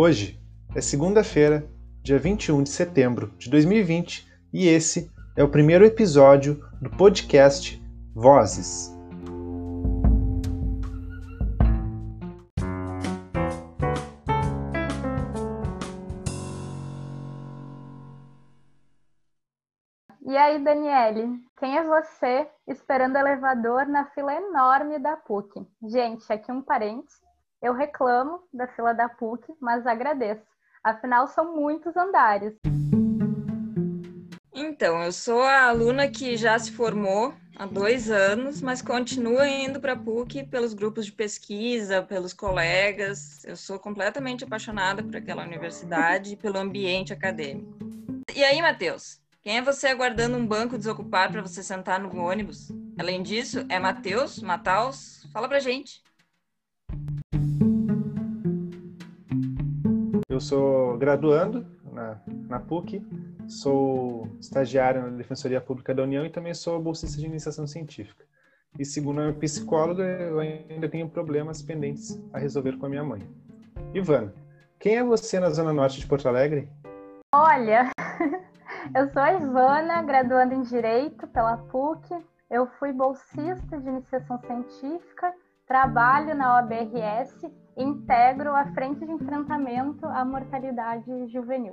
Hoje é segunda-feira, dia 21 de setembro de 2020, e esse é o primeiro episódio do podcast Vozes. E aí, Daniele, quem é você esperando elevador na fila enorme da PUC? Gente, aqui um parênteses. Eu reclamo da fila da PUC, mas agradeço. Afinal, são muitos andares. Então, eu sou a aluna que já se formou há dois anos, mas continua indo para a PUC pelos grupos de pesquisa, pelos colegas. Eu sou completamente apaixonada por aquela universidade e pelo ambiente acadêmico. E aí, Matheus? Quem é você aguardando um banco desocupado para você sentar no ônibus? Além disso, é Matheus? Mataus? Fala pra gente. Eu sou graduando na, na PUC, sou estagiário na Defensoria Pública da União e também sou bolsista de iniciação científica. E segundo a minha psicóloga, eu ainda tenho problemas pendentes a resolver com a minha mãe. Ivana, quem é você na Zona Norte de Porto Alegre? Olha, eu sou a Ivana, graduando em Direito pela PUC. Eu fui bolsista de iniciação científica, trabalho na OBRS integro a frente de enfrentamento à mortalidade juvenil.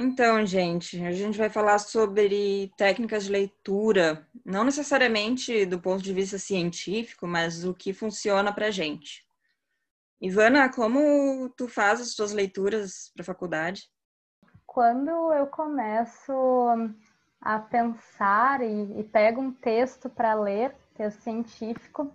Então, gente, a gente vai falar sobre técnicas de leitura, não necessariamente do ponto de vista científico, mas o que funciona para gente. Ivana, como tu faz as tuas leituras para a faculdade? Quando eu começo a pensar e, e pego um texto para ler, texto científico,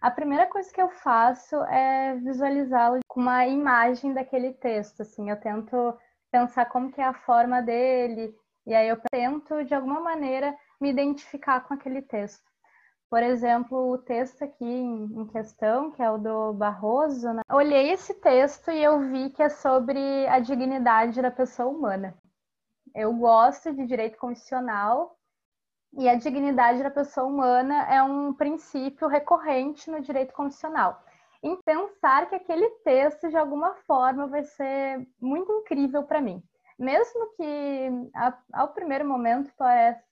a primeira coisa que eu faço é visualizá-lo com uma imagem daquele texto. Assim, eu tento pensar como que é a forma dele e aí eu tento de alguma maneira me identificar com aquele texto. Por exemplo, o texto aqui em questão, que é o do Barroso, né? olhei esse texto e eu vi que é sobre a dignidade da pessoa humana. Eu gosto de direito constitucional e a dignidade da pessoa humana é um princípio recorrente no direito constitucional. Em pensar que aquele texto, de alguma forma, vai ser muito incrível para mim. Mesmo que ao primeiro momento parece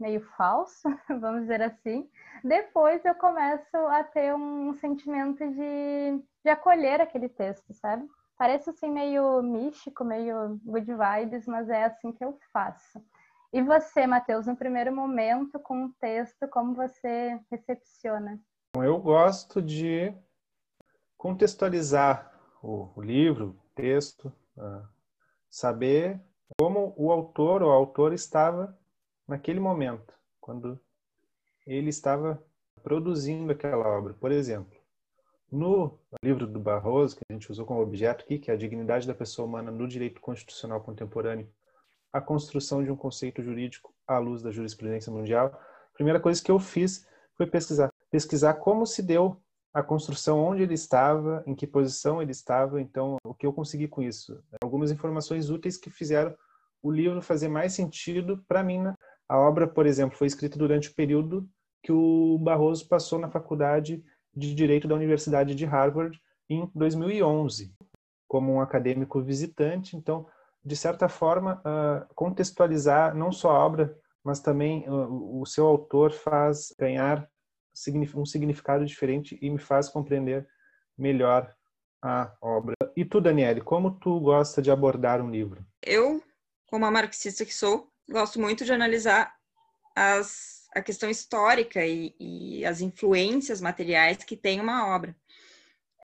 meio falso, vamos dizer assim, depois eu começo a ter um sentimento de, de acolher aquele texto, sabe? Parece assim meio místico, meio good vibes, mas é assim que eu faço. E você, Matheus, no primeiro momento com o texto, como você recepciona? Eu gosto de contextualizar o, livro, o texto, uh, saber como o autor ou a autora estava naquele momento, quando ele estava produzindo aquela obra. Por exemplo, no livro do Barroso, que a gente usou como objeto aqui, que é a dignidade da pessoa humana no direito constitucional contemporâneo, a construção de um conceito jurídico à luz da jurisprudência mundial, a primeira coisa que eu fiz foi pesquisar. Pesquisar como se deu a construção, onde ele estava, em que posição ele estava. Então, o que eu consegui com isso? Algumas informações úteis que fizeram o livro fazer mais sentido para mim? A obra, por exemplo, foi escrita durante o período que o Barroso passou na faculdade de Direito da Universidade de Harvard em 2011, como um acadêmico visitante. Então, de certa forma, ah, contextualizar não só a obra, mas também ah, o seu autor faz ganhar um significado diferente e me faz compreender melhor a obra. E tu, Daniele, como tu gosta de abordar um livro? Eu, como a marxista que sou, gosto muito de analisar as, a questão histórica e, e, as influências materiais que tem uma obra.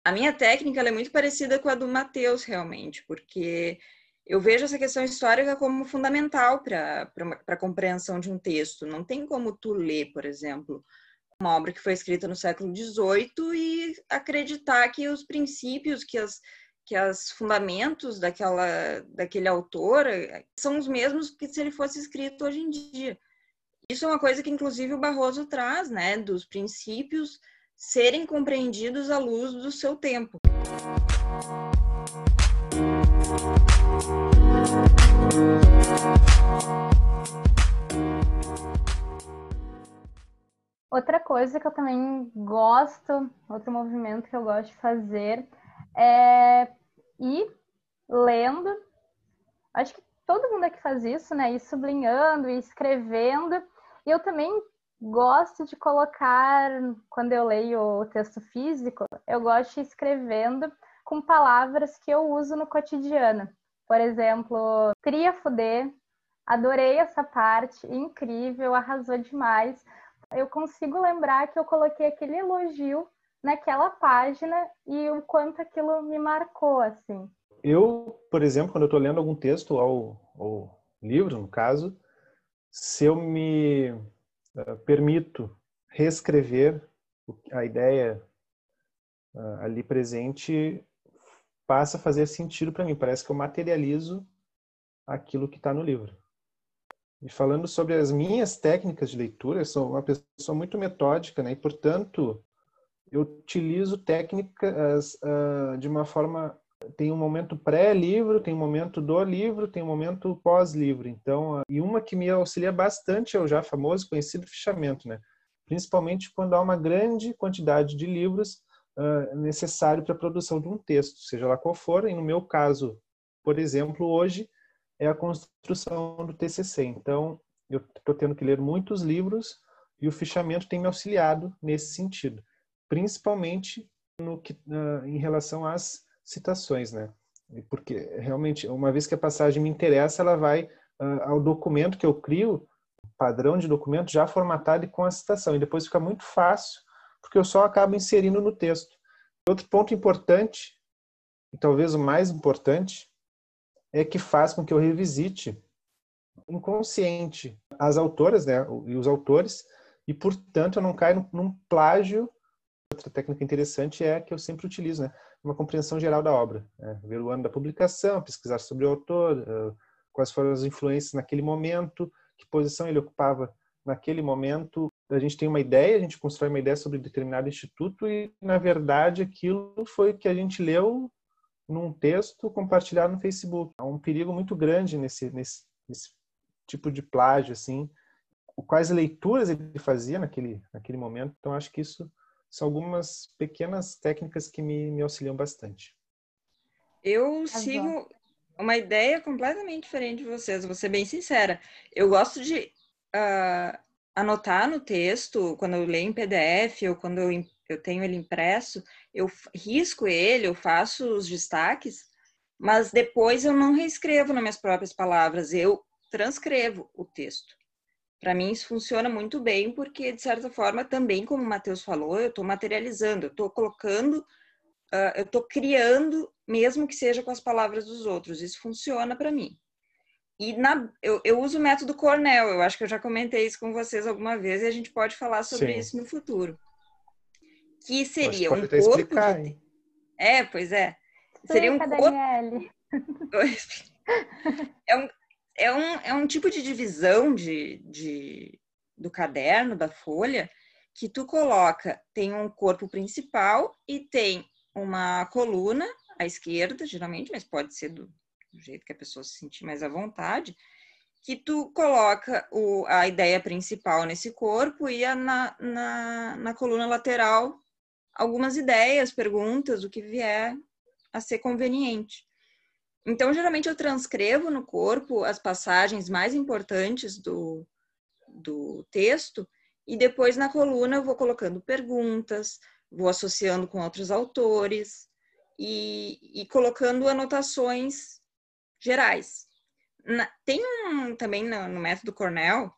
A minha técnica é muito parecida com a do Mateus, realmente, porque eu vejo essa questão histórica como fundamental para a compreensão de um texto. Não tem como tu ler, por exemplo, uma obra que foi escrita no século XVIII e acreditar que os princípios, que as, que os fundamentos daquela, daquele autor eh, são os mesmos que se ele fosse escrito hoje em dia. Isso é uma coisa que, inclusive, o Barroso traz, né, dos princípios serem compreendidos à luz do seu tempo. Outra coisa que eu também gosto, outro movimento que eu gosto de fazer é ir lendo. Acho que todo mundo aqui faz isso, né? Ir sublinhando, ir escrevendo. E eu também gosto de colocar, quando eu leio o texto físico, eu gosto de ir escrevendo com palavras que eu uso no cotidiano. Por exemplo, queria fuder, adorei essa parte, incrível, arrasou demais eu consigo lembrar que eu coloquei aquele elogio naquela página e o quanto aquilo me marcou, assim. Eu, por exemplo, quando eu estou lendo algum texto ou, ou, livro, no caso, se eu me uh, permito reescrever a ideia uh, ali presente, passa a fazer sentido para mim. Parece que eu materializo aquilo que está no livro. E falando sobre as minhas técnicas de leitura, eu sou uma pessoa muito metódica, né? E, portanto, eu utilizo técnicas uh, de uma forma... Tem um momento pré-livro, tem um momento do livro, tem um momento pós-livro. Então, uh, e uma que me auxilia bastante é o já famoso, conhecido fichamento, né? Principalmente quando há uma grande quantidade de livros uh, necessário para a produção de um texto, seja lá qual for. E no meu caso, por exemplo, hoje é a construção do TCC. Então, eu estou tendo que ler muitos livros e o fichamento tem me auxiliado nesse sentido, principalmente no que, uh, em relação às citações, né? Porque realmente, uma vez que a passagem me interessa, ela vai uh, ao documento que eu crio, padrão de documento já formatado e com a citação. E depois fica muito fácil, porque eu só acabo inserindo no texto. Outro ponto importante, e talvez o mais importante, é que faz com que eu revisite inconsciente as autoras né, e os autores, e, portanto, eu não caio num plágio. Outra técnica interessante é que eu sempre utilizo, né, uma compreensão geral da obra. Né, ver o ano da publicação, pesquisar sobre o autor, quais foram as influências naquele momento, que posição ele ocupava naquele momento. A gente tem uma ideia, a gente constrói uma ideia sobre determinado instituto e, na verdade, aquilo foi que a gente leu num texto compartilhado no Facebook. Há um perigo muito grande nesse, nesse, nesse tipo de plágio, assim. Quais leituras ele fazia naquele, naquele momento. Então, acho que isso são algumas pequenas técnicas que me, me auxiliam bastante. Eu sigo uma ideia completamente diferente de vocês, vou ser bem sincera. Eu gosto de uh, anotar no texto, quando eu leio em PDF ou quando eu eu tenho ele impresso, eu risco ele, eu faço os destaques, mas depois eu não reescrevo nas minhas próprias palavras, eu transcrevo o texto. Para mim isso funciona muito bem, porque de certa forma também, como o Matheus falou, eu estou materializando, eu estou colocando, uh, eu estou criando, mesmo que seja com as palavras dos outros. Isso funciona para mim. E na, eu, eu, uso o método Cornell, eu acho que eu já comentei isso com vocês alguma vez e a gente pode falar sobre Sim. isso no futuro que seria um corpo explicar, de... É, pois é. Seria um corpo... é, um, é, um, é um tipo de divisão de, de, do caderno, da folha, que tu coloca, tem um corpo principal e tem uma coluna à esquerda, geralmente, mas pode ser do, do jeito que a pessoa se sentir mais à vontade, que tu coloca o, a ideia principal nesse corpo e a, na, na, na coluna lateral algumas ideias, perguntas, o que vier a ser conveniente. Então, geralmente eu transcrevo no corpo as passagens mais importantes do, do texto e depois na coluna eu vou colocando perguntas, vou associando com outros autores e, e colocando anotações gerais. Na, tem um, também no, no, método Cornell,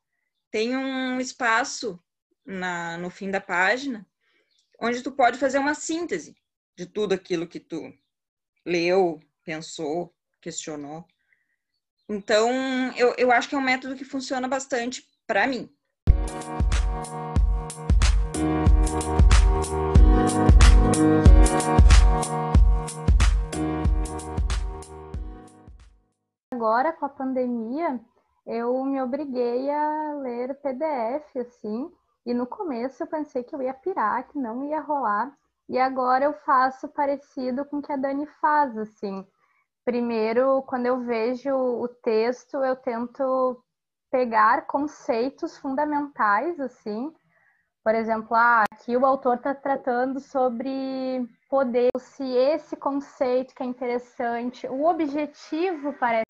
tem um espaço na, no fim da página onde tu pode fazer uma síntese de tudo aquilo que tu leu, pensou, questionou. Então, eu, eu acho que é um método que funciona bastante para mim. Agora, com a pandemia, eu me obriguei a ler PDF, assim, e no começo eu pensei que eu ia pirar, que não ia rolar. E agora eu faço parecido com o que a Dani faz, assim. Primeiro, quando eu vejo o texto, eu tento pegar conceitos fundamentais, assim. Por exemplo, ah, aqui o autor está tratando sobre poder, se esse conceito que é interessante, o objetivo parece.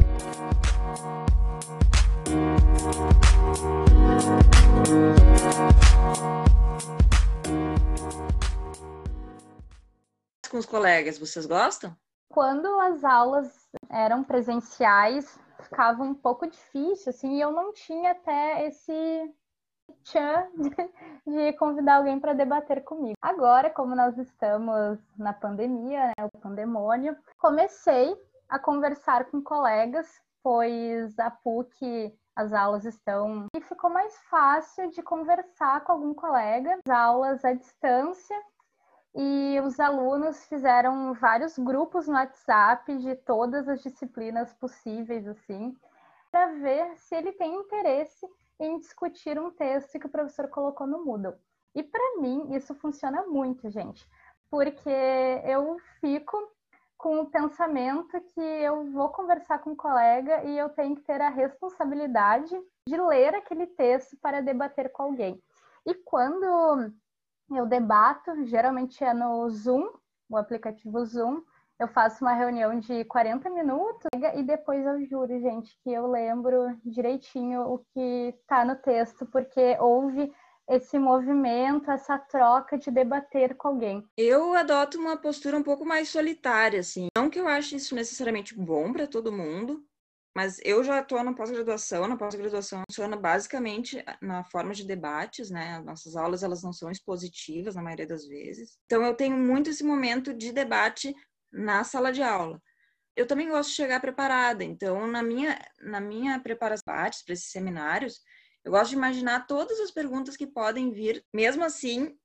Com os colegas, vocês gostam? Quando as aulas eram presenciais, ficava um pouco difícil, assim, e eu não tinha até esse tchan de convidar alguém para debater comigo. Agora, como nós estamos na pandemia, né, o pandemônio, comecei a conversar com colegas, pois a PUC as aulas estão e ficou mais fácil de conversar com algum colega, as aulas à distância e os alunos fizeram vários grupos no WhatsApp de todas as disciplinas possíveis, assim, para ver se ele tem interesse em discutir um texto que o professor colocou no Moodle. E para mim isso funciona muito, gente, porque eu fico com o pensamento que eu vou conversar com um colega e eu tenho que ter a responsabilidade de ler aquele texto para debater com alguém. E quando eu debato, geralmente é no Zoom, o aplicativo Zoom. Eu faço uma reunião de 40 minutos e depois eu juro, gente, que eu lembro direitinho o que está no texto, porque houve esse movimento, essa troca de debater com alguém. Eu adoto uma postura um pouco mais solitária, assim. Não que eu ache isso necessariamente bom para todo mundo, mas eu já estou na pós-graduação, na pós-graduação funciona basicamente na forma de debates, né? Nossas aulas elas não são expositivas na maioria das vezes. Então eu tenho muito esse momento de debate na sala de aula. Eu também gosto de chegar preparada, então na minha na minha preparação para esses seminários, eu gosto de imaginar todas as perguntas que podem vir, mesmo assim,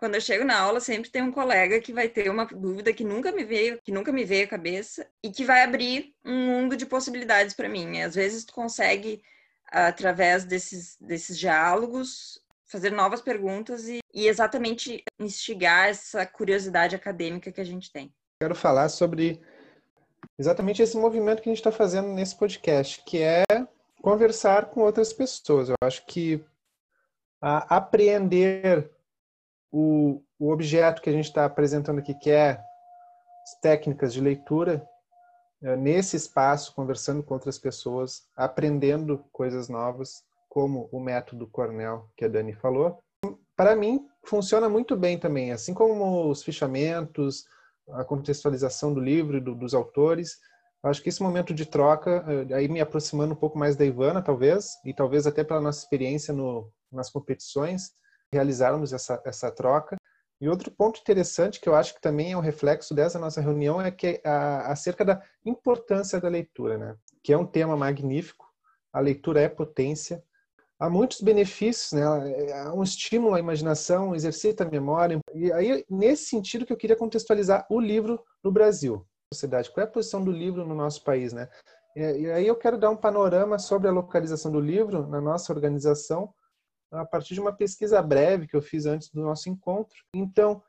quando eu chego na aula, sempre tem um colega que vai ter uma dúvida que nunca me veio, que nunca me veio à cabeça e que vai abrir um mundo de possibilidades para mim. Às vezes tu consegue através desses desses diálogos fazer novas perguntas e, e exatamente instigar essa curiosidade acadêmica que a gente tem. Quero falar sobre exatamente esse movimento que a gente está fazendo nesse podcast, que é conversar com outras pessoas. Eu acho que apreender o, o objeto que a gente está apresentando aqui, que é técnicas de leitura, é, nesse espaço, conversando com outras pessoas, aprendendo coisas novas, como o método Cornell que a Dani falou. Para mim, funciona muito bem também, assim como os fichamentos, a contextualização do livro do, dos autores. Acho que esse momento de troca, é, aí me aproximando um pouco mais da Ivana, talvez, e talvez até pela nossa experiência no, nas competições, realizarmos essa, essa troca. E outro ponto interessante que eu acho que também é um reflexo dessa nossa reunião é que é a, acerca da importância da leitura, né? Que é um tema magnífico. A leitura é potência. Há muitos benefícios, né? Há um estímulo à imaginação, exercita a memória. E aí nesse sentido que eu queria contextualizar o livro no Brasil, sociedade. Qual é a posição do livro no nosso país, né? E aí eu quero dar um panorama sobre a localização do livro na nossa organização a partir de uma pesquisa breve que eu fiz antes do nosso encontro. Então,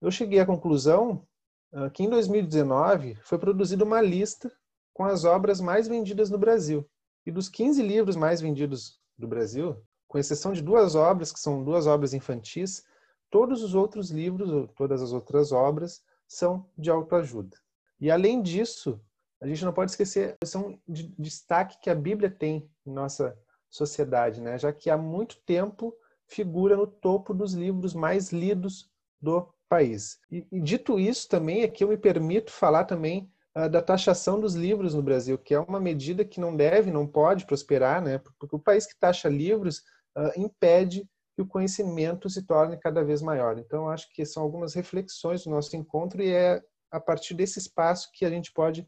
eu cheguei à conclusão ah, que em 2019 foi produzida uma lista com as obras mais vendidas no Brasil. E dos 15 livros mais vendidos do Brasil, com exceção de duas obras, que são duas obras infantis, todos os outros livros, ou todas as outras obras, são de autoajuda. E além disso, a gente não pode esquecer a questão de destaque que a Bíblia tem em nossa sociedade, né? já que há muito tempo figura no topo dos livros mais lidos do país. E, e dito isso, também aqui eu me permito falar também uh, da taxação dos livros no Brasil, que é uma medida que não deve, não pode prosperar, né? porque o país que taxa livros uh, impede que o conhecimento se torne cada vez maior. Então, acho que são algumas reflexões do nosso encontro e é a partir desse espaço que a gente pode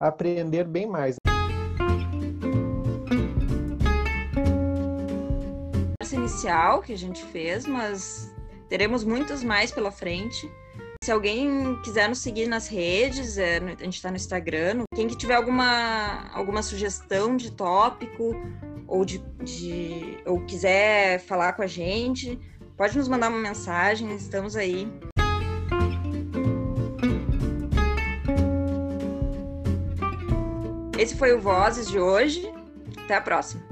aprender bem mais. Inicial que a gente fez, mas teremos muitos mais pela frente. Se alguém quiser nos seguir nas redes, é, a gente está no Instagram. Quem que tiver alguma, alguma sugestão de tópico ou, de, de, ou quiser falar com a gente, pode nos mandar uma mensagem, estamos aí. esse foi o Vozes de hoje. Até a próxima.